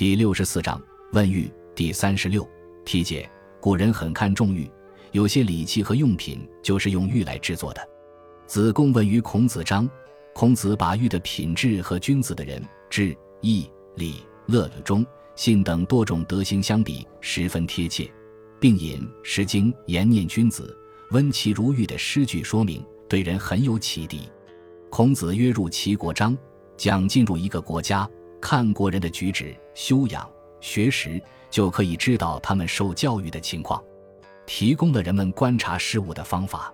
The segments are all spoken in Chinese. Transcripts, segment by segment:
第六十四章问玉第三十六题解：古人很看重玉，有些礼器和用品就是用玉来制作的。子贡问于孔子章，孔子把玉的品质和君子的仁、智、义、礼、乐、忠、信等多种德行相比，十分贴切，并引《诗经·言念君子》“温其如玉”的诗句说明，对人很有启迪。孔子约入齐国章，讲进入一个国家。看国人的举止、修养、学识，就可以知道他们受教育的情况，提供了人们观察事物的方法。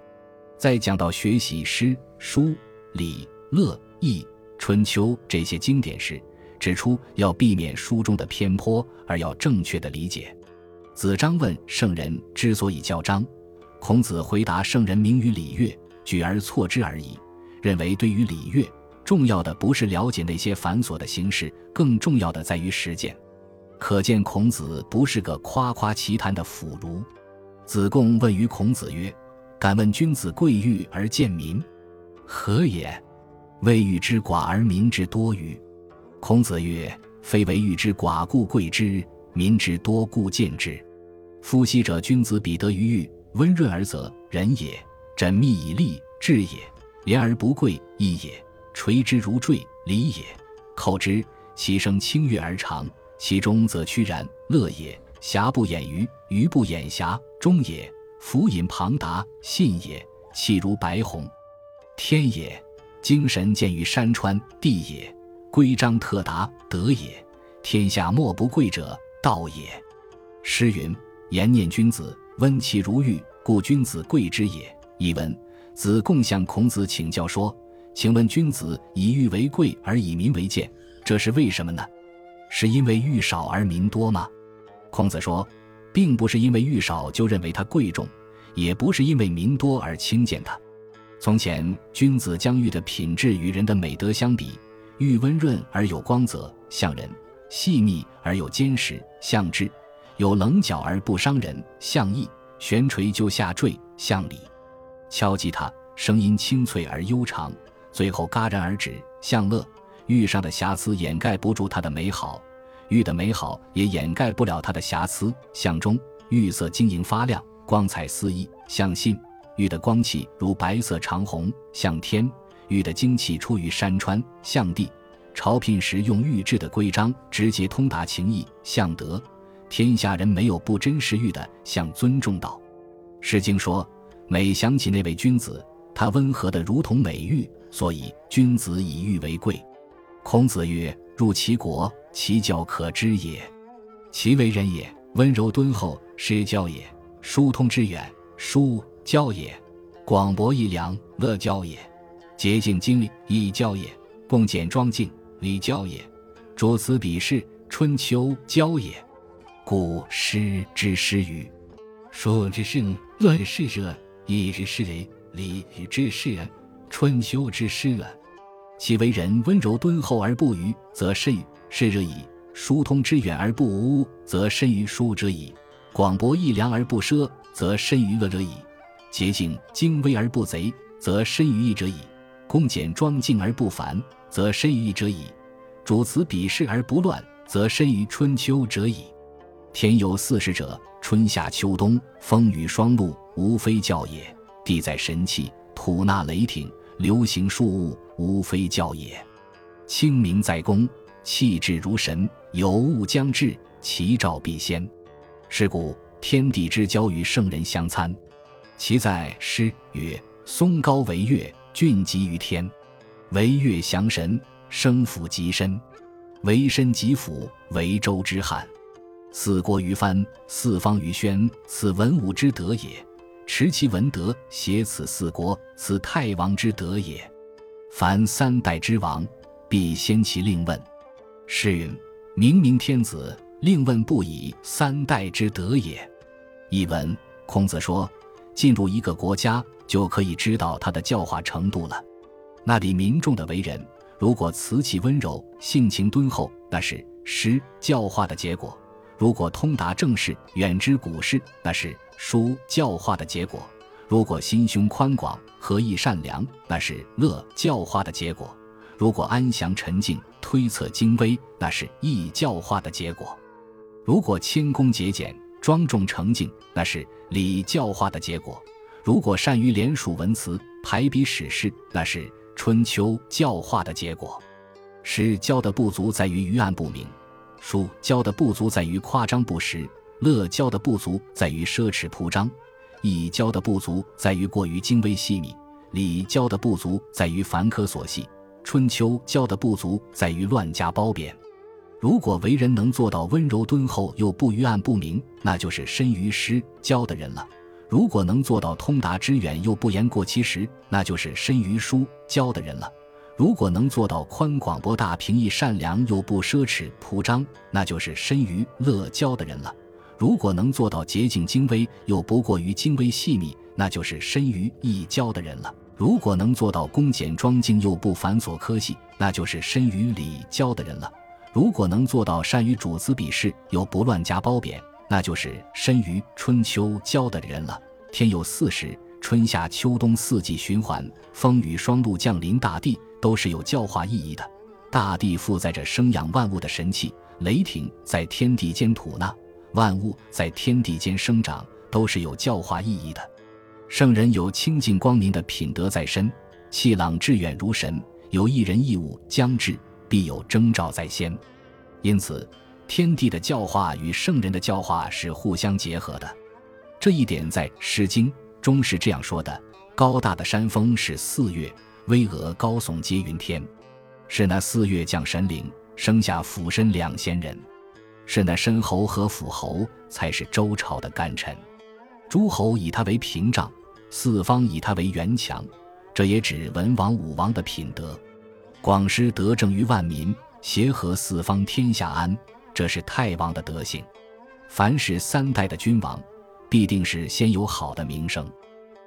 在讲到学习诗、书、礼、乐、易、春秋这些经典时，指出要避免书中的偏颇，而要正确的理解。子张问圣人之所以叫张，孔子回答圣人名于礼乐，举而错之而已，认为对于礼乐。重要的不是了解那些繁琐的形式，更重要的在于实践。可见孔子不是个夸夸其谈的腐儒。子贡问于孔子曰：“敢问君子贵欲而贱民，何也？”谓欲之寡而民之多于。孔子曰：“非为欲之寡故贵之，民之多故贱之。夫昔者君子比得于欲，温润而泽，仁也；缜密以利，智也；廉而不贵，义也。”垂之如坠，礼也；扣之，其声清悦而长，其中则屈然，乐也。瑕不掩瑜，瑜不掩瑕，忠也。俯隐庞达，信也。气如白虹，天也。精神见于山川，地也。规章特达，德也。天下莫不贵者，道也。诗云：“言念君子，温其如玉，故君子贵之也。”译文：子贡向孔子请教说。请问君子以玉为贵而以民为贱，这是为什么呢？是因为玉少而民多吗？孔子说，并不是因为玉少就认为它贵重，也不是因为民多而轻贱它。从前君子将玉的品质与人的美德相比，玉温润而有光泽，像人；细密而有坚实，像智；有棱角而不伤人，像义；悬垂就下坠，像礼；敲击它，声音清脆而悠长。最后戛然而止，向乐。玉上的瑕疵掩盖不住它的美好，玉的美好也掩盖不了它的瑕疵。向中，玉色晶莹发亮，光彩四溢，像信；玉的光气如白色长虹，像天；玉的精气出于山川，像地；朝聘时用玉制的规章，直接通达情义，像德；天下人没有不珍视玉的，像尊重道。《诗经》说：“每想起那位君子，他温和的如同美玉。”所以，君子以玉为贵。孔子曰：“入其国，其教可知也。其为人也，温柔敦厚，是教也；疏通之远，疏教也；广博义良，乐教也；洁净精理，义教也；共俭庄敬，礼教也；主此比试，春秋教也。故诗之诗语，书之圣，论世者，义之诗人，礼之士人。”春秋之诗远，其为人温柔敦厚而不愚，则甚于是者矣；疏通之远而不污，则甚于疏者矣；广博义良而不奢，则甚于乐者矣；洁净精微而不贼，则甚于义者矣；恭俭庄敬而不凡，则甚于义者矣；主辞比试而不乱，则甚于春秋者矣。天有四时者，春夏秋冬，风雨霜露，无非教也；地在神气。吐纳雷霆，流行术物，无非教也。清明在公，气质如神。有物将至，其兆必先。是故天地之交与圣人相参。其在诗曰：“松高为岳，峻极于天。为岳降神，生府极深。为身极府，为周之汉。四国于藩，四方于宣，此文武之德也。”持其文德，挟此四国，此太王之德也。凡三代之王，必先其令问。是云：明明天子，令问不以三代之德也。译文：孔子说，进入一个国家，就可以知道他的教化程度了。那里民众的为人，如果慈气温柔，性情敦厚，那是师教化的结果；如果通达政事，远知古事，那是。书教化的结果，如果心胸宽广、和义善良，那是乐教化的结果；如果安详沉静、推测精微，那是易教化的结果；如果谦恭节俭、庄重诚敬，那是礼教化的结果；如果善于连署文辞、排比史事，那是春秋教化的结果。诗教的不足在于愚暗不明，书教的不足在于夸张不实，乐教的不足在于奢侈铺张，易教的不足在于过于精微细密，礼教的不足在于繁苛琐细。春秋教的不足在于乱加褒贬。如果为人能做到温柔敦厚又不愚暗不明，那就是深于诗教的人了；如果能做到通达之远又不言过其实，那就是深于书教的人了；如果能做到宽广博大平易善良又不奢侈铺张，那就是深于乐交的人了；如果能做到洁净精微又不过于精微细密，那就是深于易交的人了。如果能做到恭俭庄敬又不繁琐苛细，那就是深于礼教的人了；如果能做到善于主子比视又不乱加褒贬，那就是深于春秋教的人了。天有四时，春夏秋冬四季循环，风雨霜露降临大地，都是有教化意义的。大地负载着生养万物的神器，雷霆在天地间吐纳，万物在天地间生长，都是有教化意义的。圣人有清净光明的品德在身，气朗致远如神；有一人一物将至，必有征兆在先。因此，天地的教化与圣人的教化是互相结合的。这一点在《诗经》中是这样说的：“高大的山峰是四岳，巍峨高耸接云天。是那四岳降神灵，生下辅身两仙人。是那申侯和辅侯，才是周朝的干臣。”诸侯以他为屏障，四方以他为垣墙，这也指文王武王的品德。广施德政于万民，协和四方，天下安，这是太王的德行。凡是三代的君王，必定是先有好的名声。《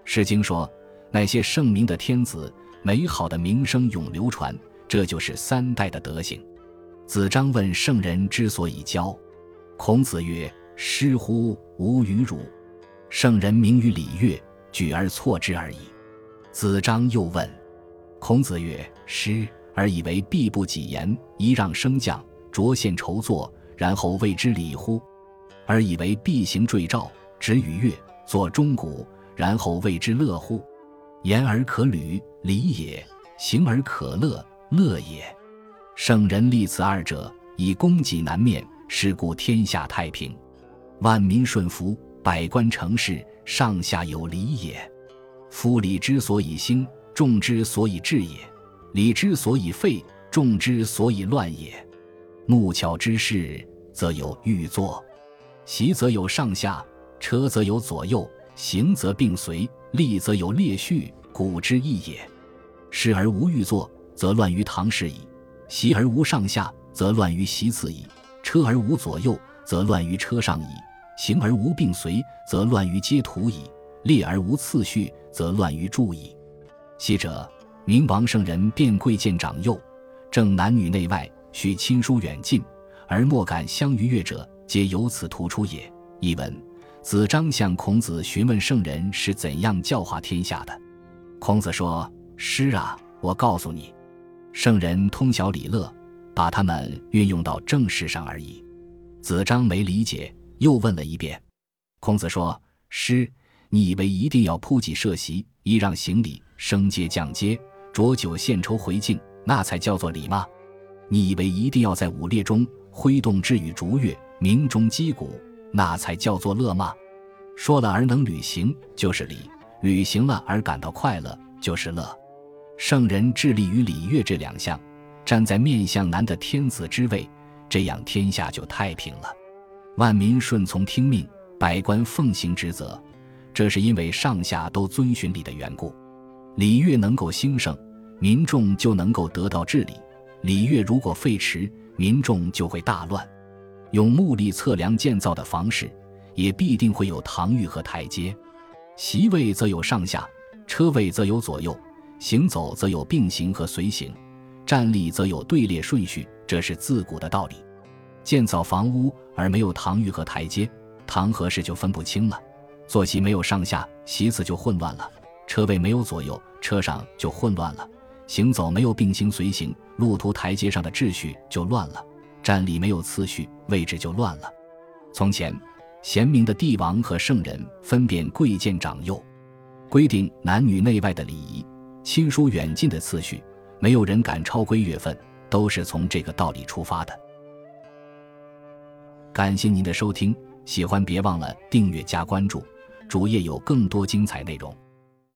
诗经》说，那些圣明的天子，美好的名声永流传，这就是三代的德行。子张问圣人之所以教，孔子曰：“师乎，吾与汝。”圣人明于礼乐，举而错之而已。子张又问孔子曰：“师而以为必不己言，揖让升降，着献筹坐，然后谓之礼乎？而以为必行坠诏，止与乐，作钟鼓，然后谓之乐乎？言而可履，礼也；行而可乐，乐也。圣人立此二者，以供给南面，是故天下太平，万民顺服。”百官成事，上下有礼也。夫礼之所以兴，众之所以治也；礼之所以废，众之所以乱也。木巧之事，则有欲作；席则有上下，车则有左右，行则并随，立则有列序，古之义也。事而无欲作，则乱于唐氏矣；席而无上下，则乱于席次矣；车而无左右，则乱于车上矣。行而无并随，则乱于阶土矣；列而无次序，则乱于柱矣。昔者明王圣人便贵贱长幼，正男女内外，须亲疏远近，而莫敢相逾越者，皆由此突出也。译文：子张向孔子询问圣人是怎样教化天下的。孔子说：“诗啊，我告诉你，圣人通晓礼乐，把他们运用到正事上而已。”子张没理解。又问了一遍，孔子说：“师，你以为一定要铺几设席，揖让行礼，升阶降阶，浊酒献酬回敬，那才叫做礼吗？你以为一定要在舞列中挥动雉羽逐乐，鸣钟击鼓，那才叫做乐吗？说了而能履行，就是礼；履行了而感到快乐，就是乐。圣人致力于礼乐这两项，站在面向南的天子之位，这样天下就太平了。”万民顺从听命，百官奉行职责，这是因为上下都遵循礼的缘故。礼乐能够兴盛，民众就能够得到治理；礼乐如果废弛，民众就会大乱。用木力测量建造的房室，也必定会有堂宇和台阶；席位则有上下，车位则有左右，行走则有并行和随行，站立则有队列顺序，这是自古的道理。建造房屋而没有堂宇和台阶，堂和室就分不清了；坐席没有上下，席次就混乱了；车位没有左右，车上就混乱了；行走没有并行随行，路途台阶上的秩序就乱了；站立没有次序，位置就乱了。从前，贤明的帝王和圣人分辨贵贱长幼，规定男女内外的礼仪、亲疏远近的次序，没有人敢超规月份，都是从这个道理出发的。感谢您的收听，喜欢别忘了订阅加关注，主页有更多精彩内容。